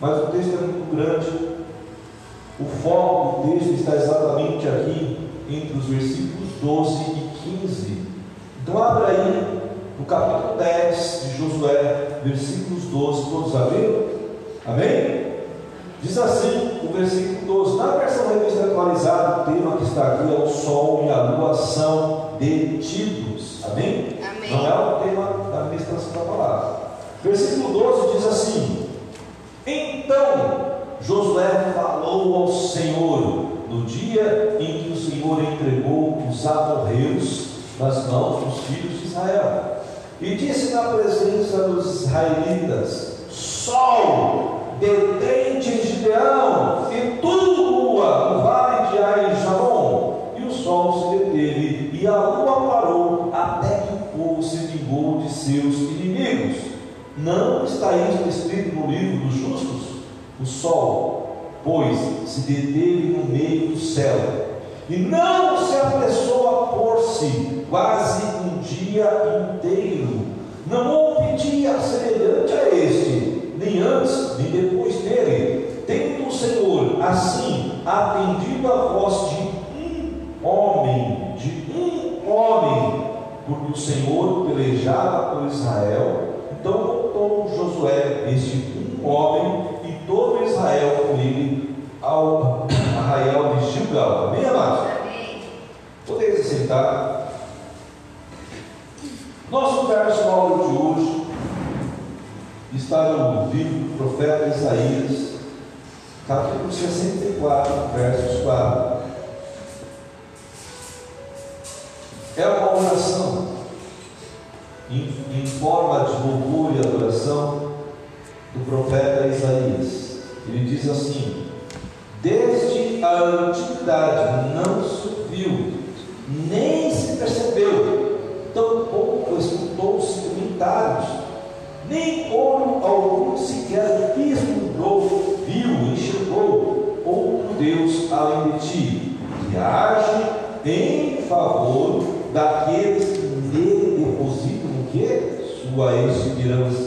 mas o texto é muito grande. O foco do texto está exatamente aqui, entre os versículos 12 e 15. Então, abra aí no capítulo 10 de Josué, versículos 12, todos abriram? Amém? Diz assim o versículo 12: Na versão revista atualizada, o tema que está aqui é o sol e a lua são detidos. Amém? Amém. Não é o tema da ministração da palavra. Versículo 12 diz assim: Então Josué falou ao Senhor no dia em que o Senhor entregou os amorreus nas mãos dos filhos de Israel. E disse na presença dos israelitas: Sol, detente Gideão, e tudo lua no vale de Ai-Jalon. E o sol se deteve, e a lua parou, até que o povo se vingou de seus inimigos. Não está isso escrito no livro dos justos? O sol, pois, se deteve no meio do céu, e não se apressou a pôr-se quase um dia inteiro. Não houve dia semelhante a este, nem antes, nem depois dele. Tendo o Senhor, assim, atendido a voz de um homem, de um homem, porque o Senhor pelejava por Israel, então voltou Josué, este um homem, todo Israel com ele ao arraial de Gilgal. Amém, amados? Podeis se sentar. Nosso verso áudio de hoje está no livro do profeta Isaías, capítulo 64, versos 4. É uma oração em, em forma de louvor e adoração do profeta Isaías. Ele diz assim: Desde a antiguidade não ouviu, nem se percebeu, tampouco escutou-se comentários, nem ouro algum sequer vislumbrou, viu, enxergou outro Deus além de ti, que age em favor daqueles que nele depositam o que? Sua esperança.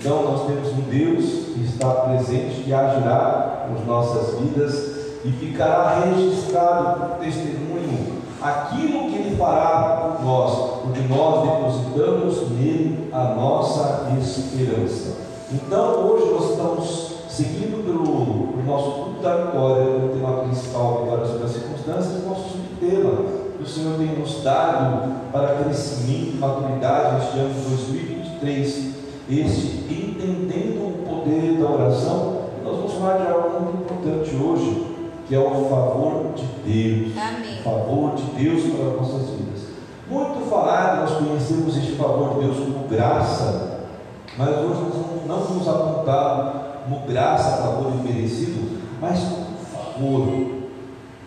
Então nós temos um Deus que está presente, que agirá nas nossas vidas e ficará registrado por testemunho aquilo que ele fará por nós, porque nós depositamos nele a nossa esperança. Então hoje nós estamos seguindo pelo, pelo nosso culto da vitória, o tema principal, vitória sobre as circunstâncias, nosso subtema que o Senhor tem nos dado para crescimento e maturidade neste ano de 2023 este entendendo o poder da oração, nós vamos falar de algo muito importante hoje, que é o favor de Deus. Amém. O favor de Deus para as nossas vidas. Muito falado, nós conhecemos este favor de Deus como graça, mas hoje nós não, não vamos apontar como graça, favor imerecido, mas como favor.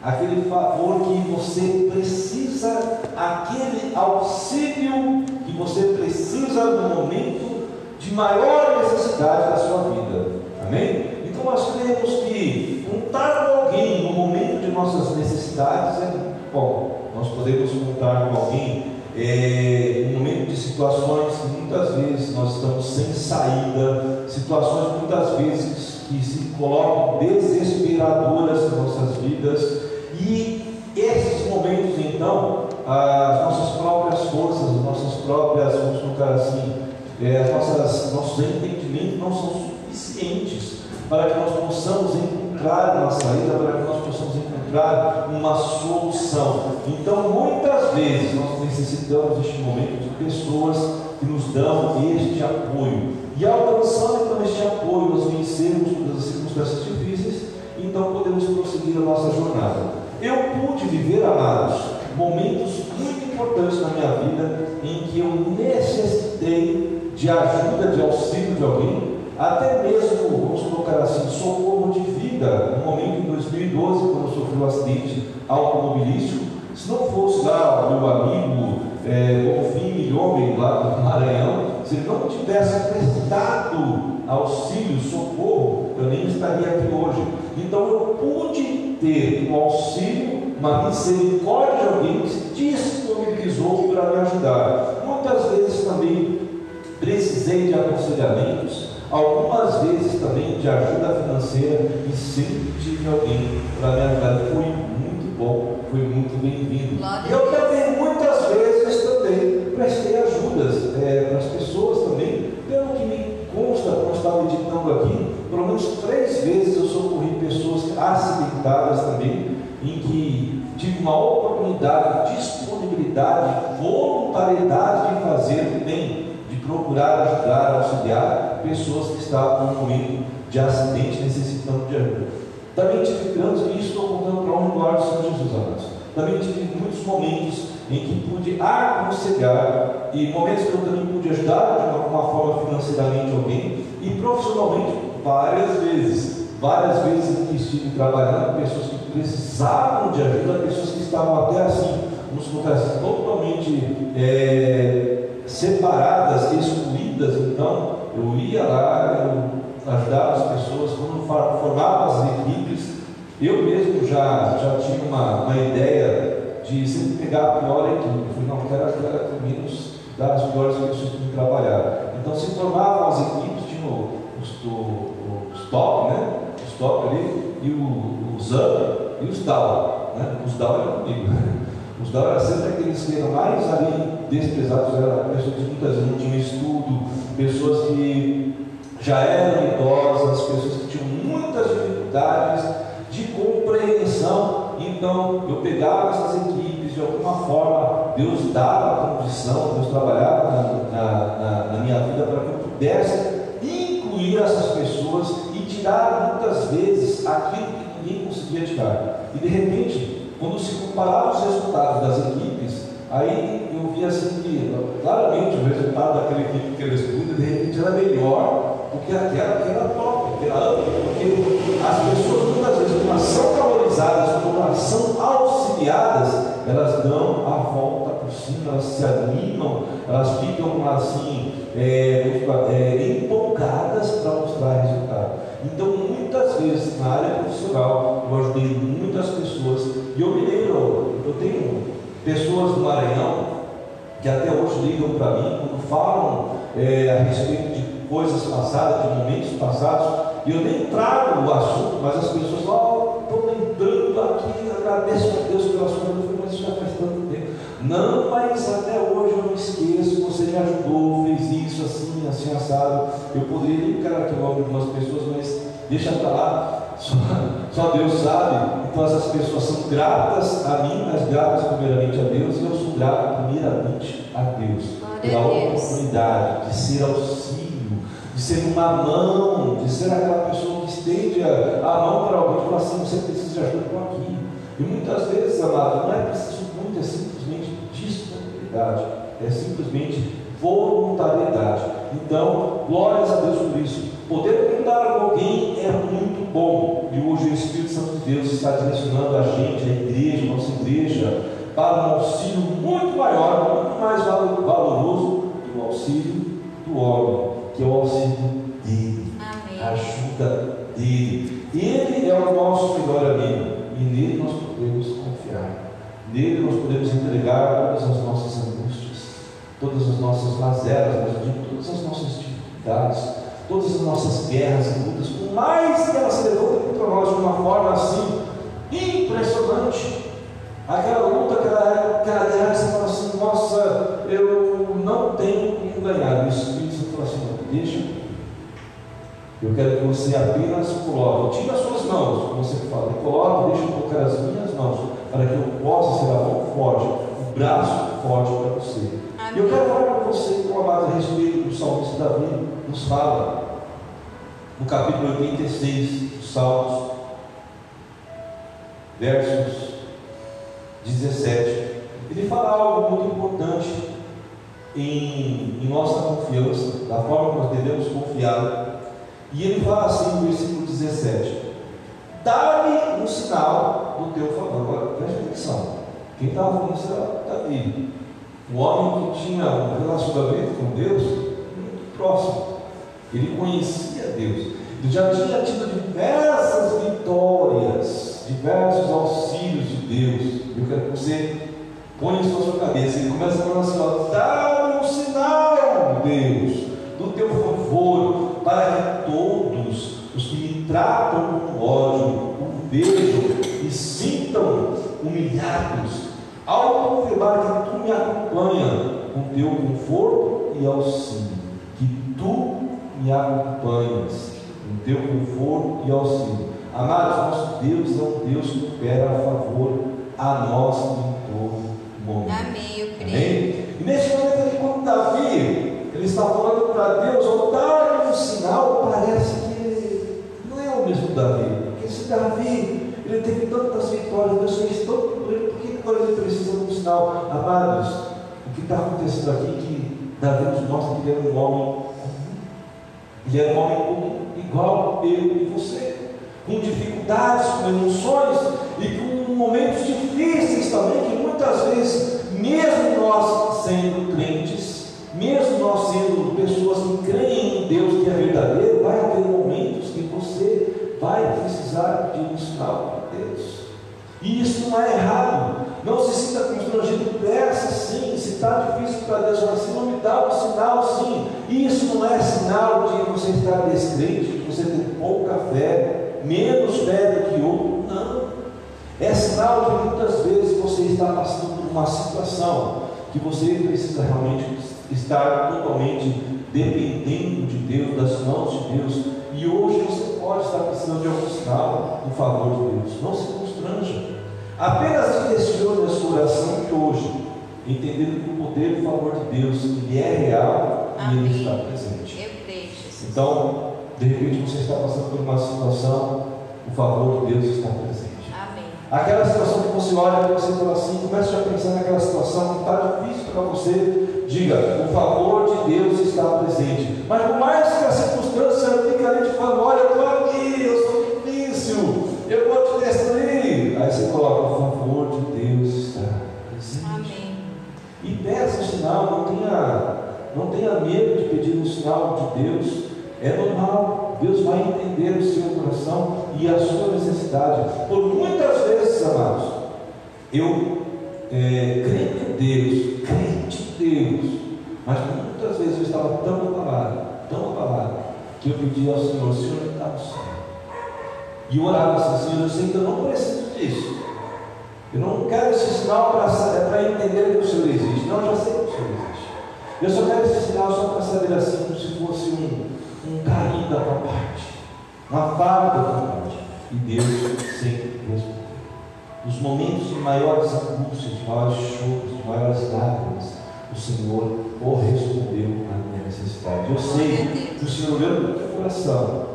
Aquele favor que você precisa, aquele auxílio que você precisa no momento de maior necessidade da sua vida. Amém? Então nós cremos que contar com alguém no momento de nossas necessidades é bom. Nós podemos contar com alguém é, no momento de situações que muitas vezes nós estamos sem saída, situações muitas vezes que se colocam desesperadoras nas nossas vidas, e esses momentos então, as nossas próprias forças, as nossas próprias, vamos colocar assim, é, as nossas, nossos entendimentos não são suficientes para que nós possamos encontrar uma saída, para que nós possamos encontrar uma solução. Então, muitas vezes, nós necessitamos neste momento de pessoas que nos dão este apoio. E alcançando então este apoio, nós vencemos todas as circunstâncias difíceis, então podemos prosseguir a nossa jornada. Eu pude viver, amados, momentos muito importantes na minha vida em que eu necessitei de ajuda, de auxílio de alguém, até mesmo, vamos colocar assim, socorro de vida. No momento em 2012, quando sofri um acidente automobilístico, se não fosse lá o meu amigo é, Bonfim Milhomem, lá do Maranhão, se ele não tivesse prestado auxílio, socorro, eu nem estaria aqui hoje. Então eu pude ter um auxílio, uma misericórdia de alguém que se disponibilizou para me ajudar. Muitas vezes também precisei de aconselhamentos, algumas vezes também de ajuda financeira e sempre tive alguém para me ajudar. Foi muito bom, foi muito bem-vindo. E eu também, muitas vezes, também prestei ajudas é, para as pessoas também, pelo que me consta, como estava meditando aqui, pelo menos três vezes eu socorri pessoas acidentadas também, em que tive uma oportunidade, disponibilidade, voluntariedade de fazer bem, de procurar ajudar, auxiliar pessoas que estavam no momento de acidente necessitando de ajuda. Também tive grandes, e estou contando para honra e glória do Senhor Jesus, amados. Também tive muitos momentos em que pude aconselhar e momentos que eu também pude ajudar de alguma forma financeiramente alguém e profissionalmente várias vezes. Várias vezes em que estive trabalhando, pessoas que precisavam de ajuda, pessoas que estavam até assim, vamos colocar assim, totalmente é, separadas, excluídas. Então, eu ia lá, eu ajudava as pessoas, quando formava as equipes, eu mesmo já, já tinha uma, uma ideia de sempre pegar a pior equipe. Eu falei, não, quero aquela que menos das piores pessoas que trabalhar. Então se formavam as equipes, tinha os, os top, né? Os top ali, e o, os up e os down. Né? Os down eram comigo. Os down eram sempre aqueles que eram mais ali desprezados, eram pessoas que muitas vezes não tinham estudo, pessoas que já eram idosas, pessoas que tinham muitas dificuldades de compreensão. Então, eu pegava essas equipes, de alguma forma, Deus dava a condição, Deus trabalhava na, na, na minha vida para que eu pudesse incluir essas pessoas e tirar muitas vezes aquilo que ninguém conseguia tirar. E de repente, quando se comparava os resultados das equipes, aí eu via assim que claramente o resultado daquela equipe que eu estudo, de repente era melhor do que aquela que era top, que era porque as pessoas muitas vezes, quando são valorizadas, quando são auxiliadas, elas dão a volta por cima, elas se animam, elas ficam assim, é, é, empolgadas para mostrar resultado. Então, muitas vezes na área profissional, eu ajudei muitas pessoas, e eu me lembro, eu tenho pessoas do Maranhão que até hoje ligam para mim, quando falam é, a respeito de coisas passadas, de momentos passados, e eu nem trago o assunto, mas as pessoas falam, oh, estou lembrando aqui, agradeço a Deus pela sua vida, mas isso já faz tanto tempo. Não, mas até hoje eu não esqueço, você me ajudou, fez isso, assim, assim, assado. Eu poderia linkar aqui o nome de algumas pessoas, mas deixa para lá, só, só, Deus sabe. Então essas pessoas são gratas a mim, mas gratas primeiramente a Deus, e eu sou grato primeiramente a Deus pela oportunidade de ser auxílio de ser uma mão, de ser aquela pessoa que estende a, a mão para alguém e fala assim, você precisa de ajuda, estou aqui. E muitas vezes, amado, não é preciso muito, é simplesmente disponibilidade, é simplesmente voluntariedade. Então, glórias a Deus por isso. Poder cuidar com alguém é muito bom. E hoje o Espírito Santo de Deus está direcionando a gente, a igreja, a nossa igreja, para um auxílio muito maior, muito mais valoroso do auxílio do homem que é o auxílio dele, Amém. a ajuda dele. Ele é o nosso melhor amigo e nele nós podemos confiar. Nele nós podemos entregar todas as nossas angústias, todas as nossas mazelas, mas digo, todas as nossas dificuldades, todas as nossas guerras e lutas, por mais que elas se levantem contra nós de uma forma assim impressionante. Aquela luta, aquela, aquela guerra, você fala assim, nossa, eu não tenho como ganhar. isso deixa. Eu quero que você apenas coloque, tira as suas mãos, como você fala, coloque, deixa eu colocar as minhas mãos, para que eu possa ser a mão forte, o braço forte para você. E eu quero falar para você, com a a respeito do salmista Davi, nos fala, no capítulo 86 dos Salmos, versos 17. Ele fala algo muito importante em, em nossa confiança, da forma que nós devemos confiar. E ele fala assim no versículo 17: Dá-me um sinal do teu favor. Agora, preste atenção. Quem estava falando isso era Davi. Um homem que tinha um relacionamento com Deus muito próximo. Ele conhecia Deus. Ele já tinha tido diversas vitórias, diversos auxílios de Deus. Eu quero que você Põe isso na sua cabeça. Ele começa falando assim: ó, dá um sinal, Deus, do teu favor. para que todos os que me tratam com ódio o vejam e sintam humilhados, ao confirmar que tu me acompanha com teu conforto e auxílio, que tu me acompanhas com teu conforto e auxílio. Amados, nosso Deus é um Deus que opera a favor a nós em todo momento. Amém, eu creio. Amém? E nesse momento ele, quando Davi, ele está falando para Deus, ao dar um sinal, parece que não é o mesmo Davi. Porque esse Davi, ele teve tantas vitórias, Deus fez tanto por ele, por que agora ele precisa de um sinal? Amados, o que está acontecendo aqui é que Davi nos mostra que ele era um homem. Ele era um homem comum, igual eu e você. Com dificuldades, com emoções e com momentos difíceis também, que muitas vezes, mesmo nós sendo crentes, mesmo nós sendo pessoas que creem em Deus que é verdadeiro, vai haver momentos que você vai precisar de um sinal de Deus. E isso não é errado. Não se sinta constrangido, peça sim. Se está difícil para Deus, mas se não me dá um sinal, sim. Isso não é sinal de você estar descrente, de você ter pouca fé, menos fé do que outro. Não. É sinal de que muitas vezes você está passando por uma situação que você precisa realmente estar totalmente dependendo de Deus, das mãos de Deus. E hoje você pode estar precisando de algum sinal em favor de Deus. Não se constranja. Apenas direcione a sua oração de hoje, entendendo que o poder e o favor de Deus ele é real e ele está presente. Eu creio, Jesus. Então, de repente você está passando por uma situação, o favor de Deus está presente. Amém. Aquela situação que você olha e você fala assim, começa a pensar naquela situação que está difícil para você, diga, o favor de Deus está presente. Mas por mais que a circunstância fique ali te falando, olha, eu E peça sinal, não tenha, não tenha medo de pedir um sinal de Deus. É normal, Deus vai entender o seu coração e a sua necessidade. Por muitas vezes, amados, eu é, creio em Deus, crente em Deus, mas muitas vezes eu estava tão abalado, tão abalado, que eu pedi ao Senhor, Senhor, me dá céu. E eu orava assim, Senhor, eu sei que eu não preciso disso. Eu não quero esse sinal para entender que o Senhor existe. Não, já sei que o Senhor existe. Eu só quero esse sinal só para saber assim, como se fosse um, um carinho da tua parte, uma fala da tua parte. E Deus sempre respondeu. Nos momentos de maiores angústias, de maiores choros, de maiores lágrimas, o Senhor correspondeu à minha necessidade. Eu sei que o Senhor olhando para o teu coração,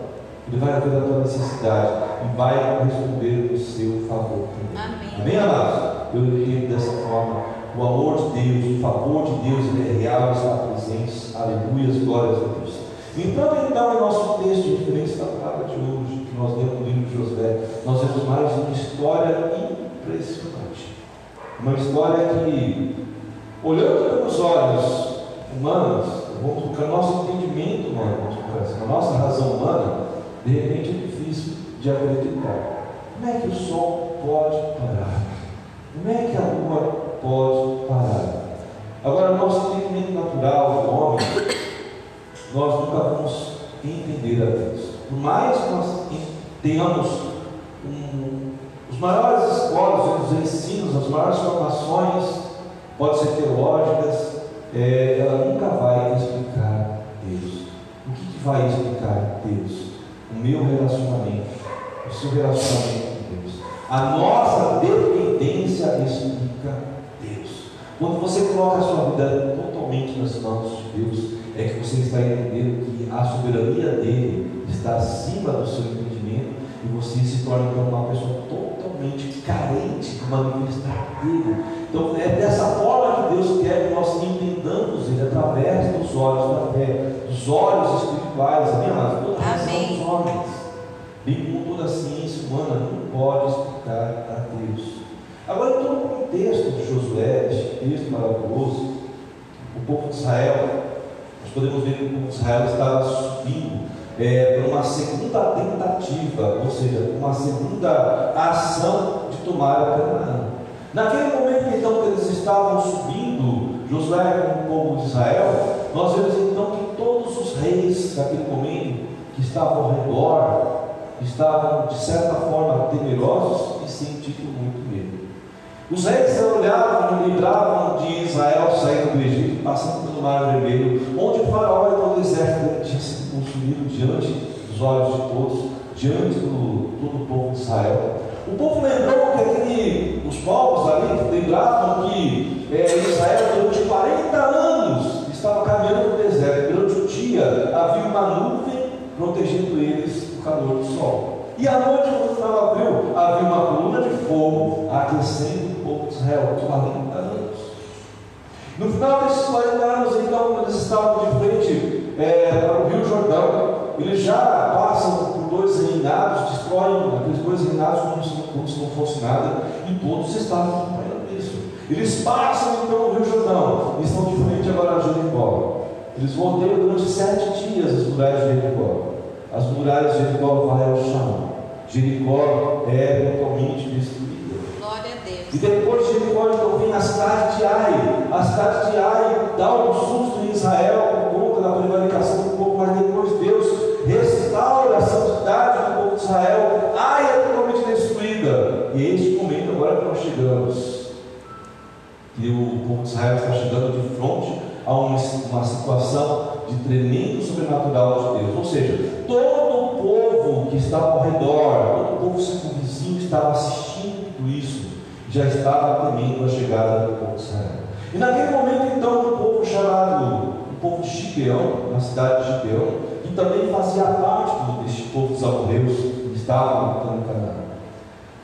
Ele vai ver a tua necessidade e vai responder o seu favor também. Amém. Amém, amados? Eu entendo dessa forma. O amor de Deus, o favor de Deus, ele é real, está presente. Aleluias, glórias a Deus. Então, então, em nosso texto referência da palavra de hoje, que nós lemos no livro de Josué, nós vemos mais uma história impressionante. Uma história que, olhando pelos olhos humanos, vamos colocar nosso entendimento humano, assim, a nossa razão humana, de repente é difícil de acreditar. Como é que o sol pode parar? Como é que a lua pode parar? Agora, o nosso entendimento natural do homem, nós nunca vamos entender a Deus. Por mais que nós tenhamos um, os maiores escolas, os ensinos, as maiores formações, podem ser teológicas, é, ela nunca vai explicar Deus. O que, que vai explicar Deus? O meu relacionamento, o seu relacionamento. A nossa dependência explica Deus. Quando você coloca a sua vida totalmente nas mãos de Deus, é que você está entendendo que a soberania dele está acima do seu entendimento e você se torna então uma pessoa totalmente carente de manifestar dele. Então é dessa forma que Deus quer que nós entendamos ele através dos olhos da fé, dos olhos espirituais, amém? Toda a razão Amém. dos homens, bem como toda a ciência humana, não pode explicar a Deus. Agora, todo o contexto de Josué, este texto maravilhoso, o povo de Israel, nós podemos ver que o povo de Israel estava subindo é, para uma segunda tentativa, ou seja, uma segunda ação de tomar a Canaã. Naquele momento, então, que eles estavam subindo, Josué com o povo de Israel, nós vemos então que todos os os reis daquele momento que estavam ao redor estavam de certa forma temerosos e sentindo muito medo. Os reis olhavam e lembravam de Israel saindo do Egito, passando pelo Mar Vermelho, onde o faraó e todo o exército tinha sido consumido diante dos olhos de todos, diante do todo o povo de Israel. O povo lembrou que aquele, os povos ali lembravam que é, Israel durante 40 anos estava caminhando no deserto. Durante o dia havia uma nuvem protegendo eles do calor do sol. E à noite, quando estava frio, havia uma coluna de fogo aquecendo o povo de Israel por 40 anos. No final desses 40 anos, então, quando eles estavam de frente é, para o Rio Jordão, eles já passam por dois reinados, destroem aqueles dois reinados como se, como se não fosse nada, e todos estavam acompanhando isso. Eles passam então o Rio Jordão e estão de frente agora a Jericó. Eles rodeiam durante sete dias as muralhas de Jericó. As muralhas de Jericó vai ao chão. Jericó é totalmente destruída. Glória a Deus. E depois de Jericó, então vem a cidade de Ai. A cidade de Ai dá um susto em Israel por conta da prevaricação do povo, mas depois Deus restaura a santidade do povo de Israel. Ai é totalmente destruída. E é este momento agora que nós chegamos. E o povo de Israel está chegando de frente a uma, uma situação de tremendo sobrenatural de Deus. Ou seja, estava ao redor, todo o povo circunvizinho estava assistindo tudo isso, já estava temendo a chegada do povo de Israel. E naquele momento, então, o povo chamado, o povo de Gibeão, na cidade de Gibeão, que também fazia parte deste povo dos amorreus que estava lutando em Canaã.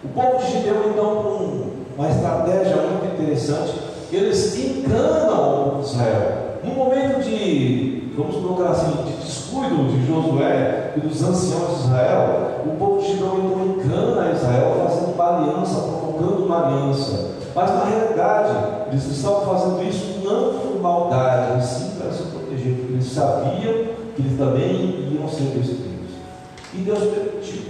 O povo de Gibeão, então, com uma estratégia muito interessante, eles enganam o povo de Israel. No momento de, vamos colocar assim, de descuido de Josué e dos anciãos de Israel, o povo de Gibeão então engana Israel, fazendo uma aliança, provocando uma aliança. Mas na realidade, eles estavam fazendo isso não por maldade, mas sim para se proteger, porque eles sabiam que eles também iam ser destruídos. E Deus permitiu.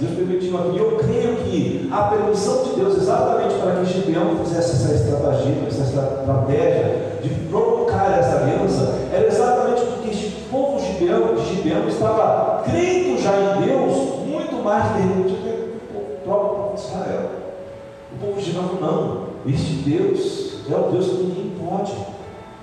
Deus permitiu aqui. Eu creio que a permissão de Deus, exatamente para que Gibeão fizesse essa estratégia, essa estratégia de provocar essa aliança, era exatamente porque este povo Gibeão, de Gibeão estava crendo já em Deus muito mais de repente que o próprio povo de Israel. Não. Este Deus é o Deus que ninguém pode.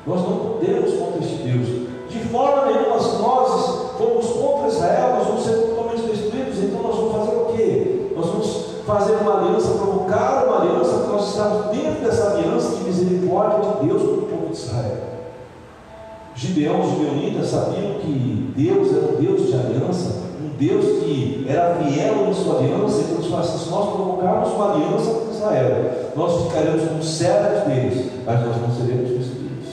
Nós não podemos contra este Deus. De forma nenhuma, nós formos contra Israel, nós vamos ser totalmente destruídos. Então nós vamos fazer o quê? Nós vamos fazer uma aliança, provocar uma aliança, porque nós estamos dentro dessa aliança de misericórdia de Deus com o povo de Israel. Gideão, os gibeonitas sabiam que Deus era um Deus de aliança, um Deus que era fiel em sua aliança, então eles falaram se nós provocarmos uma aliança Israel, nós ficaremos como servos deles, mas nós não seremos destruídos.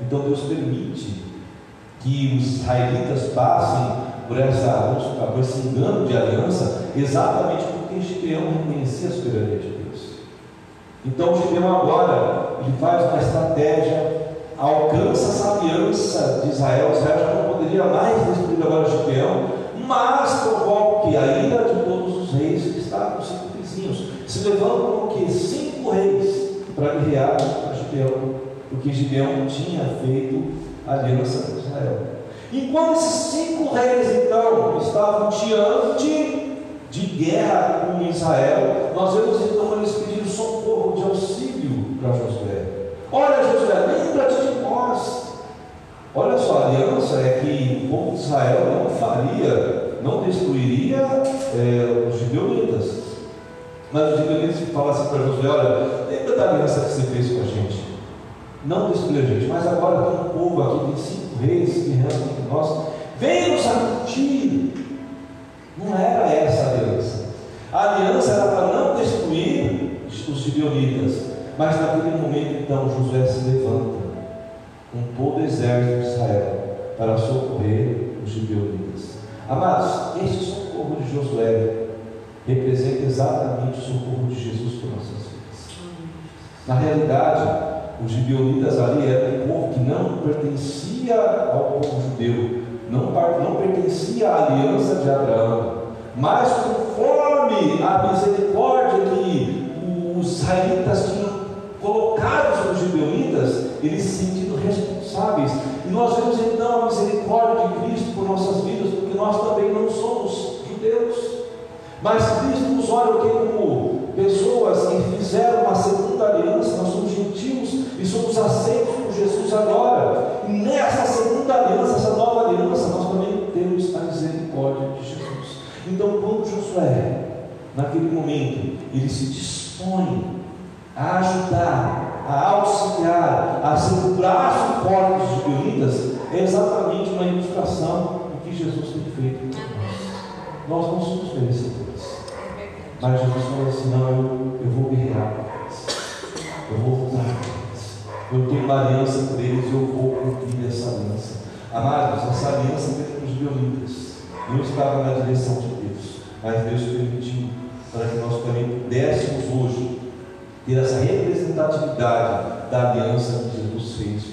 Então Deus permite que os israelitas passem por, essa, por esse engano de aliança, exatamente porque Gideão reconhecia a soberania de Deus. Então Gideão agora ele faz uma estratégia, alcança essa aliança de Israel. Israel já não poderia mais destruir agora Gideão, mas provoca que a ira de todos os reis que estavam vizinhos se levantam como que cinco reis para guerrear contra Gideão, porque Gideão tinha feito aliança com Israel. Enquanto esses cinco reis então estavam diante de guerra com Israel, nós vemos então eles pedindo socorro de auxílio para Josué. Olha, Josué, lembra-te de nós. Olha só, a aliança é que o povo de Israel não faria, não destruiria é, os gibeonitas. Mas os gibeonitas falam assim para Josué: olha, lembra da aliança que você fez com a gente? Não destruir a gente, mas agora tem um povo aqui, tem cinco reis que rezam entre nós. Vem nos acudir. Não era essa a aliança. A aliança era para não destruir os gibeonitas. Mas naquele momento, então, Josué se levanta com todo o exército de Israel para socorrer os gibeonitas. Amados, este socorro de Josué representa exatamente o socorro de Jesus para nossas vidas. Na realidade, os gibeonitas ali eram um povo que não pertencia ao povo judeu, não, não pertencia à aliança de Abraão, mas conforme a misericórdia que os israelitas tinham colocado sobre os gibeonitas, eles se sentindo responsáveis. E nós vemos então a misericórdia nós também não somos. Mas Cristo nos olha como pessoas que fizeram uma segunda aliança, nós somos gentios e somos aceitos por Jesus agora. E nessa segunda aliança, essa nova aliança, nós também temos a misericórdia de Jesus. Então, quando Josué, naquele momento, ele se dispõe a ajudar, a auxiliar, a ser o braço forte dos é exatamente uma ilustração do que Jesus tem feito por nós. Nós não somos merecedores. Mas Jesus falou assim: não, eu, vou guerrear por eles. Eu vou lutar por eles. Eu tenho uma aliança por eles e eu vou cumprir essa aliança. Amados, essa aliança veio para os violinistas. Eu estava na direção de Deus, mas Deus permitiu para que nós também pudéssemos hoje ter essa representatividade da aliança que Jesus fez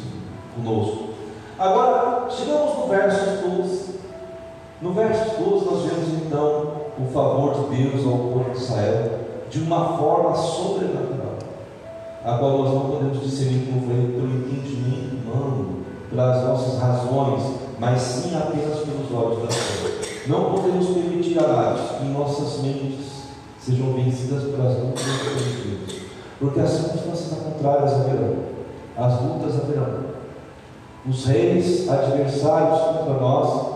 conosco. Agora, chegamos no verso 12. No verso 12, nós vemos então o favor de Deus ao povo de Israel de uma forma sobrenatural, a qual nós não podemos discernir como pelo entendimento humano, pelas nossas razões, mas sim apenas pelos olhos da fé. Não podemos permitir, amados, que nossas mentes sejam vencidas pelas lutas e Deus, porque as circunstâncias contrárias haverão, as lutas haverão. Os reis adversários contra nós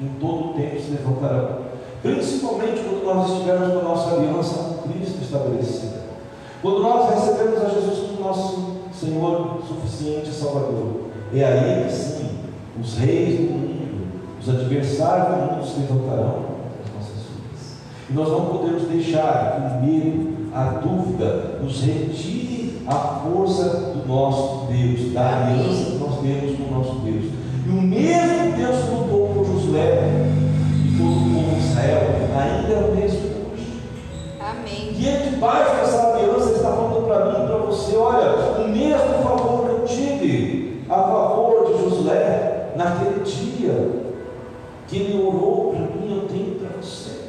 em todo o tempo se levantarão. Principalmente quando nós estivermos com a nossa aliança com Cristo estabelecida. Quando nós recebemos a Jesus como nosso Senhor suficiente Salvador. É aí que sim, os reis do mundo, os adversários do mundo se levantarão contra as nossas vidas. E nós não podemos deixar que o medo, a dúvida, nos retire a força do nosso Deus, da aliança que nós temos com o nosso Deus. E o mesmo Deus que lutou por Josué todo o povo de Israel ainda é o mesmo hoje. Amém. Diante debaixo dessa aliança, está falando para mim e para você: olha, o mesmo favor que eu tive a favor de Josué naquele dia, que ele orou para mim, eu tenho para você.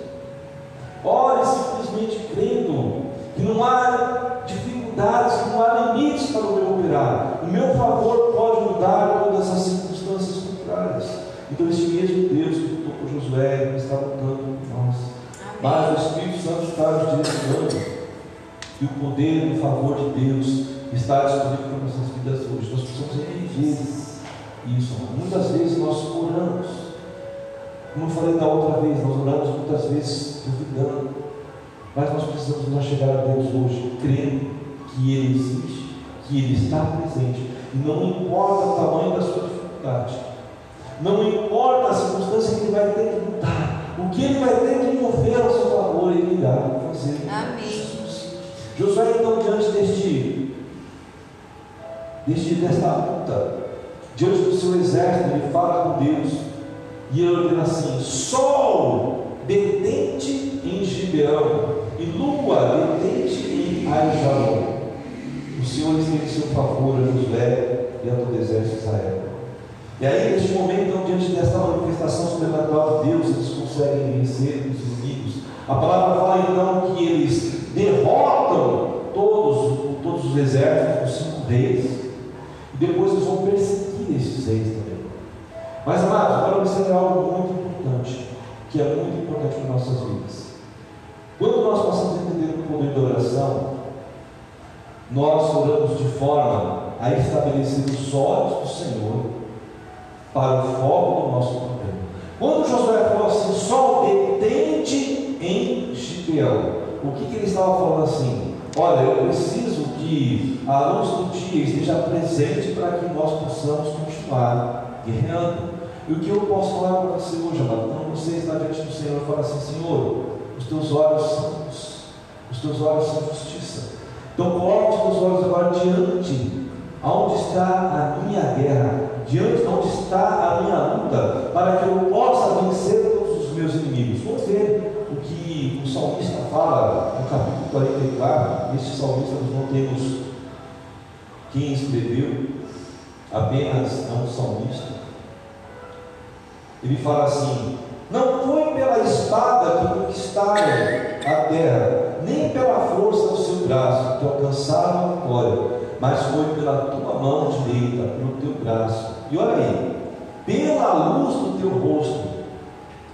Ore simplesmente crendo que não há dificuldades, que não há limites para o meu operar. O meu favor pode mudar todas as circunstâncias contrárias. Então, esse mesmo Deus que Josué está lutando por nós. Mas o Espírito Santo está nos direcionando. E o poder e o favor de Deus está disponível para nossas vidas hoje. Nós precisamos entender isso. Muitas vezes nós oramos. Como eu falei da outra vez, nós oramos muitas vezes duvidando. Mas nós precisamos nos chegar a Deus hoje, crendo que Ele existe, que Ele está presente. E não importa o tamanho da sua dificuldade. Não importa a circunstância que ele vai ter que mudar, o que ele vai ter que mover ao seu favor, ele irá fazer. Amém. Josué, então, diante deste, deste, desta luta, diante do seu exército, ele fala com Deus e ele ordena assim: Sol, detente em Gibeão, e lua, detente em Aijalon. O Senhor estende seu favor a Josué e a todo o exército de Israel. E aí, neste momento, então, diante desta manifestação sobrenatural de Deus, eles conseguem vencer os inimigos. A palavra fala então que eles derrotam todos, todos os exércitos, os cinco reis, e depois eles vão perseguir esses reis também. Mas, amados, agora observe algo muito importante, que é muito importante para nossas vidas. Quando nós passamos a entender o poder da oração, nós oramos de forma a estabelecer os olhos do Senhor para o foco do nosso problema. Quando Josué falou assim, sol detente em Gibeão, o que, que ele estava falando assim? Olha, eu preciso que a luz do dia esteja presente para que nós possamos continuar guerreando. E o que eu posso falar para você hoje, amado? Quando você está diante do Senhor e fala assim, Senhor, os teus olhos são luz, os teus olhos são justiça. Então coloque os teus olhos agora diante, aonde está a minha guerra, diante de onde está a minha luta, para que eu possa vencer todos os meus inimigos. Vamos ver o que o salmista fala no capítulo 44. Este salmista nós não temos quem escreveu, apenas é um salmista. Ele fala assim: Não foi pela espada que conquistaram a terra, nem pela força do seu braço que alcançaram a vitória, mas foi pela tua mão direita, pelo teu braço. E olha aí, pela luz do teu rosto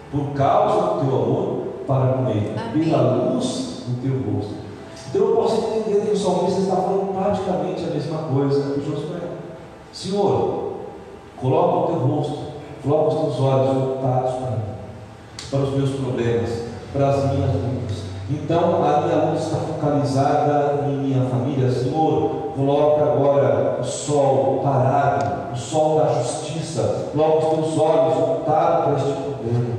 por causa do teu amor para com ele, pela luz do teu rosto. Então eu posso entender que o salmista está falando praticamente a mesma coisa que Josué. Senhor, coloca o teu rosto, coloca os teus olhos voltados para mim, para os meus problemas, para as minhas lutas. Então a minha luta está focalizada em minha família. Senhor, coloca agora o sol parado, o sol da justiça, coloca os teus olhos voltados para este problema.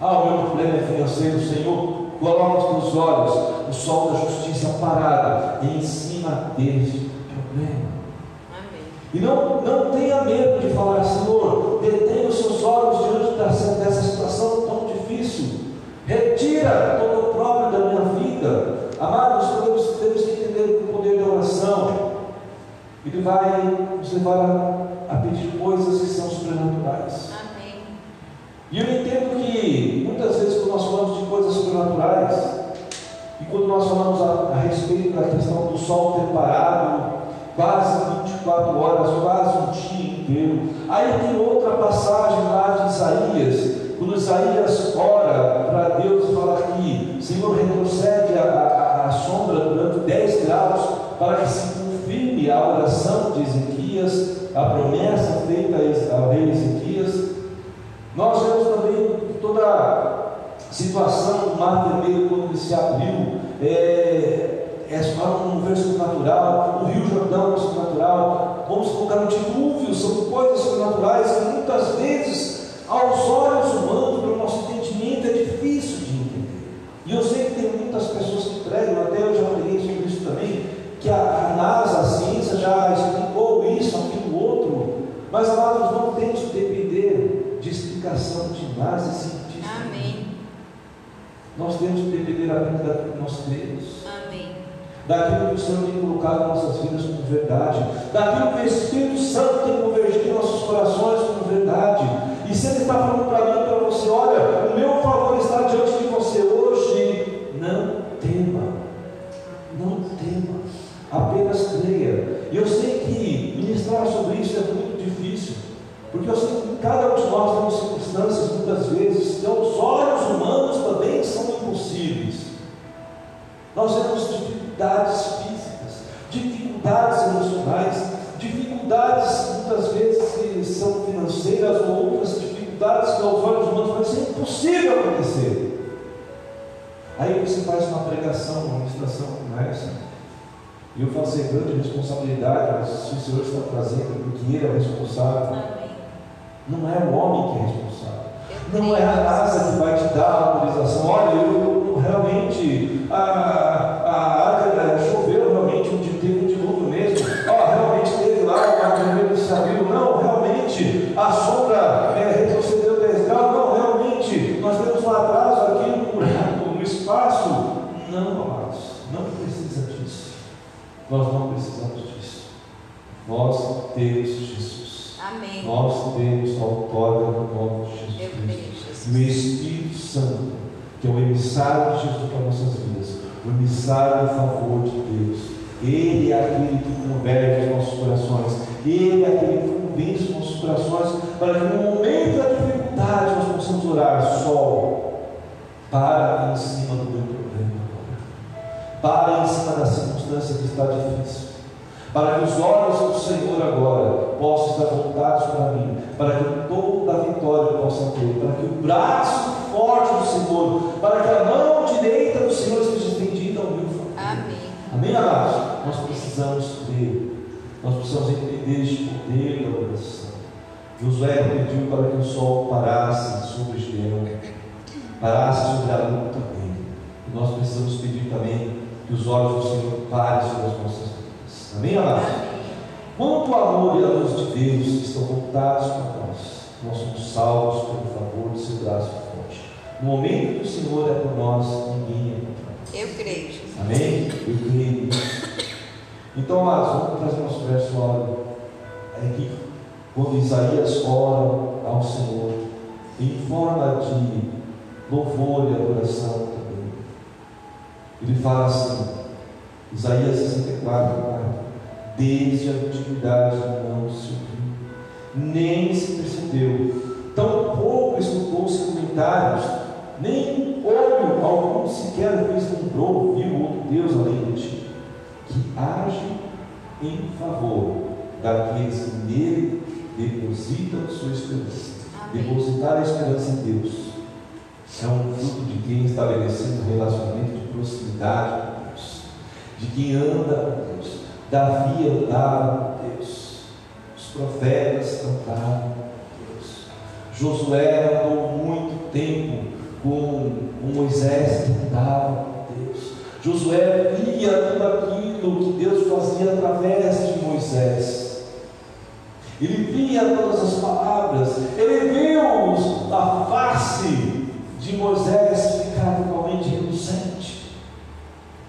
Ah, o meu problema é financeiro, Senhor. Coloca os teus olhos, o sol da justiça parado em cima deste problema. Amém. E não, não tenha medo de falar, Senhor, detenha os seus olhos diante dessa, dessa situação tão difícil. Retira todo o próprio da minha vida. Amados, podemos, temos que entender o poder da oração, ele vai nos levar a, a pedir coisas que são sobrenaturais. Amém. E eu entendo que muitas vezes quando nós falamos de coisas sobrenaturais, e quando nós falamos a, a respeito da questão do sol ter parado, quase 24 horas, quase um dia inteiro, aí tem outra passagem lá de Isaías, quando Isaías ora para Deus e fala que Senhor retrocede a, a, a sombra durante 10 graus para que se confirme a oração de Ezequias, a promessa feita ao rei Ezequias. Nós vemos também toda a situação do mar vermelho quando ele se abriu, é, é só um verso natural, o rio Jordão é sobrenatural, vamos colocar no dilúvio, são coisas sobrenaturais que muitas vezes, aos olhos humanos, para o nosso entendimento, é difícil de entender. E eu sei que tem muitas pessoas que pregam, até eu já peguei sobre isso também, que a, a NASA, a ciência já explicou isso, aquilo, outro, mas amados, não temos que depender de explicação de NASA e cientistas. Amém. Nós temos que depender apenas daquilo que nós cremos, Amém. daquilo que o Senhor tem colocado em nossas vidas como verdade, daquilo que o Espírito Santo tem convergido em nossos corações como verdade. E se Ele está falando para mim para você, olha, o meu favor está diante de você hoje, não tema, não tema, apenas creia. E eu sei que ministrar sobre isso é muito difícil, porque eu sei faz uma pregação, uma ministração como essa, e eu falo grande responsabilidade, mas se o Senhor está trazendo, porque Ele é o responsável. Não é o homem que é responsável. Não é a. NASA que vai te dar a autorização. Olha, eu, eu realmente a, a área eh, choveu realmente um dia teve um dilúvio mesmo. Ó, realmente teve lá o mar vermelho se abriu. Não, realmente a sombra eh, retrocedeu 10 graus. Não, realmente nós temos um atraso aqui no buraco, no espaço. Não, amados, não precisa disso. Nós não precisamos disso. Nós temos Jesus. Amém. Nós temos a outorga no nome de Jesus Cristo. E o Espírito Santo, que é o emissário de Jesus para nossas vidas, o emissário em favor de Deus. Ele é aquele que converte os nossos corações. Ele é aquele que convence os nossos corações para que no momento da dificuldade nós possamos orar. Sol, para em cima do meu. Para em cima da circunstância que está difícil para que os olhos do Senhor agora possam estar voltados para mim, para que o topo da vitória possa ter, para que o braço forte do Senhor, para que a mão direita do Senhor esteja estendida ao meu favor. Amém. Amém, amados? Nós precisamos crer, nós precisamos entender este poder da oração. Josué pediu para que o sol parasse sobre Gideão, parasse sobre a luta dele. E nós precisamos pedir também que os olhos do Senhor parem sobre as nossas vidas. Amém, amados? Quanto o amor e a luz de Deus estão voltados para nós, nós somos salvos pelo favor do seu braço forte. No momento que o Senhor é por nós, ninguém é contra nós. Eu creio, Jesus. Amém? Eu creio. Então, amados, vamos trazer nosso verso óleo. É que quando Isaías ora ao Senhor, em forma de louvor e adoração ele fala assim, Isaías 64, 4, Desde a antiguidade não se ouviu, nem se percebeu, tão pouco escutou postos comentários, nem olho algum sequer vislumbrou, viu outro Deus além de ti, que age em favor daqueles que nele depositam sua esperança. Depositar a esperança em Deus é um fruto de quem estabeleceu um relacionamento de proximidade com Deus, de quem anda com Deus. Davi andava com Deus, os profetas andavam com Deus. Josué andou muito tempo com, Moisés andava com Deus. Josué via tudo aquilo que Deus fazia através de Moisés. Ele via todas as palavras, ele viu a face de Moisés ficar totalmente reluzente.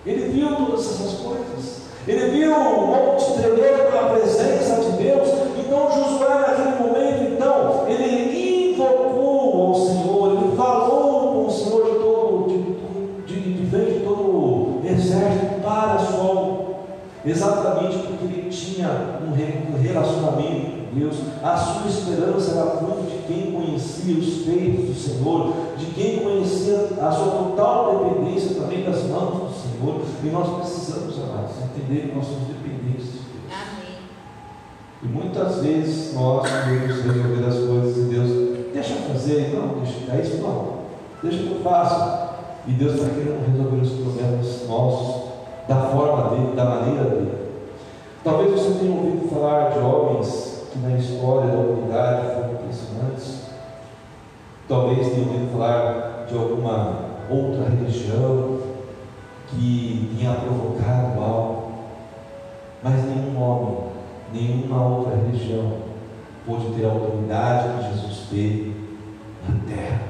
Ele viu todas essas coisas. Ele viu o monte tremer pela presença de Deus. Então Josué, naquele momento, então, ele invocou ao Senhor, ele falou com o Senhor de todo, de, de, de frente de todo o exército para sol, exatamente porque ele tinha um relacionamento com Deus, a sua esperança era fruto de quem conhecia os feitos do Senhor, quem conhecia a sua total dependência também das mãos do Senhor, e nós precisamos, amados, entender que nós somos dependentes de Deus. Amém. E muitas vezes nós queremos resolver as coisas e Deus, deixa eu fazer, não, deixa, é isso não, deixa que eu faça. E Deus está querendo resolver os problemas nossos da forma dele, da maneira dele. Talvez você tenha ouvido falar de homens que na história da humanidade foram impressionantes. Talvez tenha ouvido falar de alguma outra religião que tenha provocado algo, mas nenhum homem, nenhuma outra religião pôde ter a autoridade que Jesus teve na terra.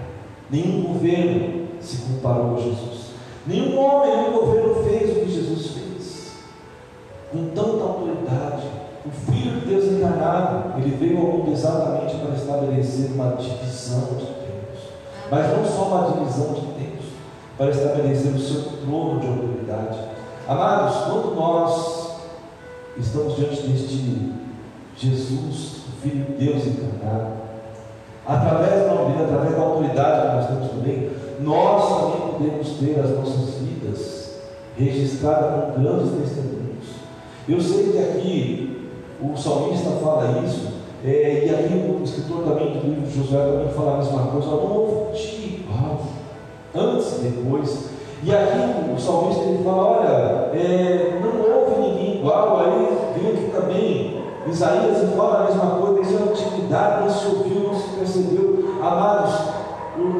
Nenhum governo se comparou a Jesus. Nenhum homem, nenhum governo fez o que Jesus fez. Com tanta autoridade, o Filho de Deus encarnado, ele veio ao mundo exatamente para estabelecer uma divisão de. Mas não só uma divisão de tempos, para estabelecer o seu trono de autoridade. Amados, quando nós estamos diante deste Jesus, o Filho de Deus encarnado, através da através da autoridade que nós temos também, nós também podemos ter as nossas vidas registradas com grandes testemunhos. Eu sei que aqui o salmista fala isso, é, e aqui o escritor também do livro de Josué também fala a mesma coisa, houve ti antes e depois. E aqui o salmista ele fala, olha, é, não houve ninguém igual, aí vem aqui também Isaías e fala a mesma coisa, desde a antiguidade não se ouviu, não se percebeu. Amados,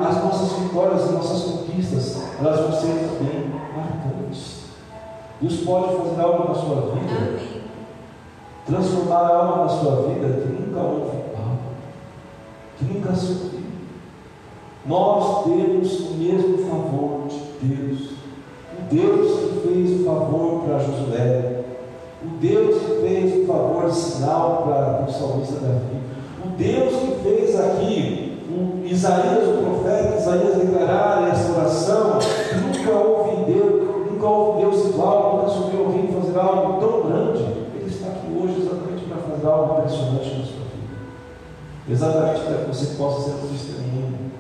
as nossas vitórias, as nossas conquistas, elas vão ser também marcantes. Deus pode fazer algo na sua vida, Amém. Transformar algo na sua vida que nunca houve igual, que nunca se ouviu. Nós temos o mesmo favor de Deus. O Deus que fez o favor para Josué, o Deus que fez o favor de sinal para o salmista Davi, o Deus que fez aqui o Isaías, o profeta Isaías declarar essa oração, nunca houve Deus, nunca houve Deus igual, algo impressionante na sua vida. Exatamente para que você possa ser um testemunho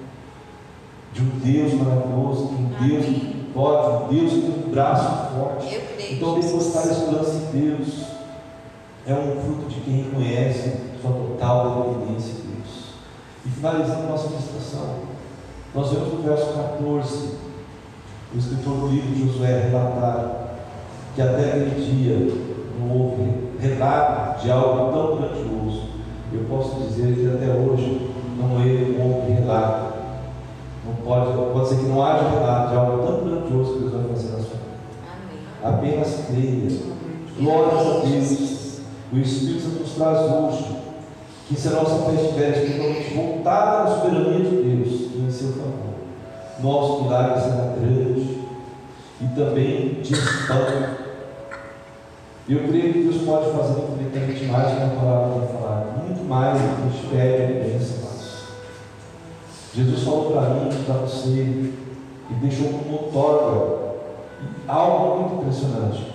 de um Deus maravilhoso, de um Deus que pode, um Deus que tem um braço forte. Então, depositar a esperança em Deus é um fruto de quem reconhece sua total dependência de Deus. E finalizando nossa meditação, nós vemos no verso 14, o escritor do livro de Josué relatar que até aquele dia não houve relato de algo tão grandioso. Eu posso dizer que até hoje não houve relato não pode, pode ser que não haja relato de algo tão grandioso que Deus vai fazer na sua vida. Apenas creia. Glórias a Deus. O Espírito Santo nos traz hoje que se a nossa fé estiver totalmente voltada à soberania de Deus e em seu favor, nosso milagre será grande e também de espanto. Eu creio que Deus pode fazer infinitamente mais do que a palavra vai falar, muito mais do que a gente pede e pensa. Jesus falou para mim, para você, e deixou como notório algo muito impressionante.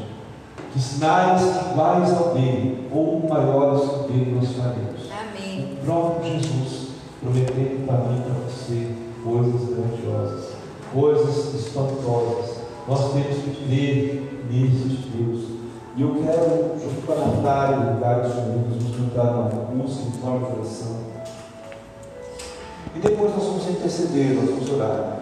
Que sinais iguais ao dele, ou maiores que dele, nós faremos. Amém. O próprio Jesus prometendo para mim e para você coisas grandiosas, coisas espantosas. Nós temos que crer nisso de Deus. E eu quero, junto com a Natália e o Carlos Domingos, nos juntar uma música, uma oração. E depois nós vamos interceder, nós vamos orar.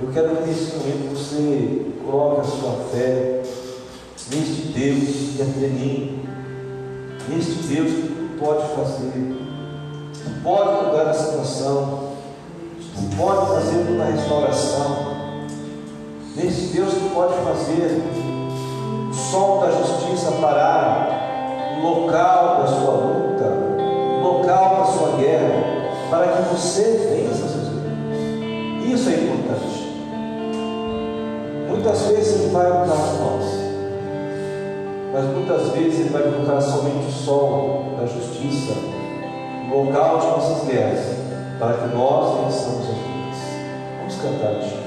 Eu quero que nesse momento você coloque a sua fé neste Deus que é tremendo, neste Deus que pode fazer, que pode mudar a situação, que pode fazer toda a restauração, nesse Deus que pode fazer sol da justiça parar no local da sua luta, local da sua guerra, para que você vença seus inimigos. Isso é importante. Muitas vezes Ele vai lutar por nós, mas muitas vezes Ele vai colocar somente o sol da justiça local de nossas guerras, para que nós vençamos as lutas. Vamos cantar, gente.